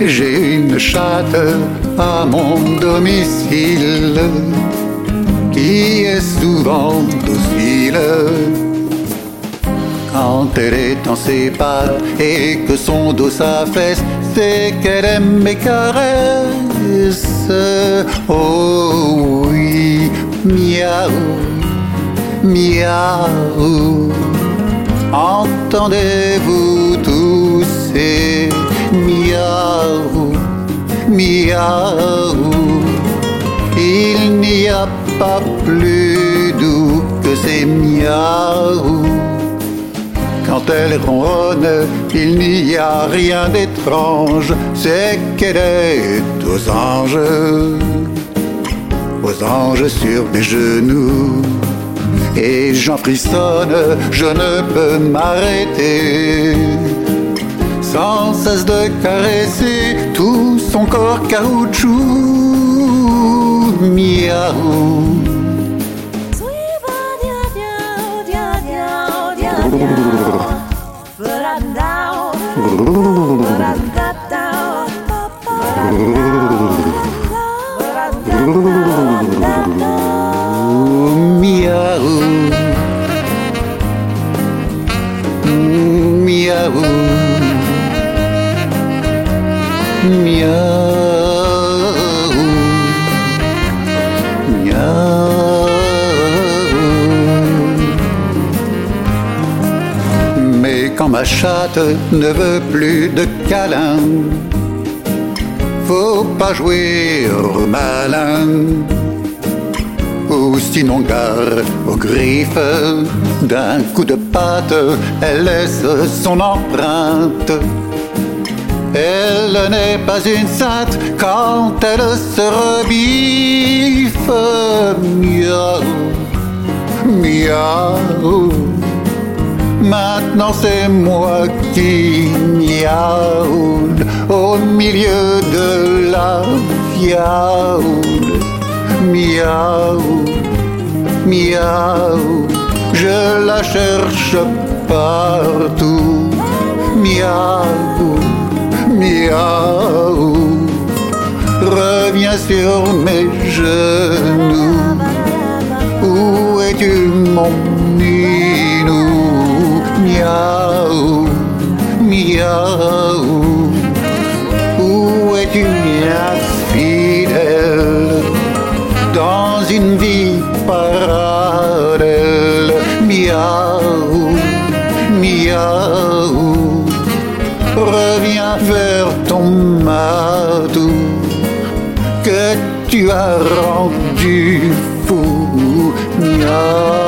J'ai une chatte à mon domicile qui est souvent docile. Quand elle est dans ses pattes et que son dos s'affaisse, c'est qu'elle aime mes caresses. Oh oui, miaou, miaou. Entendez-vous tous ces Il n'y a pas plus doux que ces miaou. Quand elle ronronne, il n'y a rien d'étrange, c'est qu'elle est aux anges, aux anges sur mes genoux. Et j'en frissonne, je ne peux m'arrêter. Sans cesse de caresser tout son corps caoutchouc. Miaou. Miaou. Miaou. Mais quand ma chatte ne veut plus de câlin, faut pas jouer au malin. Ou sinon gare aux griffes d'un coup de patte, elle laisse son empreinte. Elle n'est pas une sainte quand elle se rebiffe. Miaou, miaou. Maintenant c'est moi qui miaule au milieu de la fiaule. Miaou, miaou. Je la cherche partout. Miaou miaou, reviens sur mes genoux. Où es-tu mon minou? Miaou, miaou. Où es-tu mia fidèle dans une vie parallèle Miaou, miaou reviens vers ton matou que tu as rendu fou. Miaou.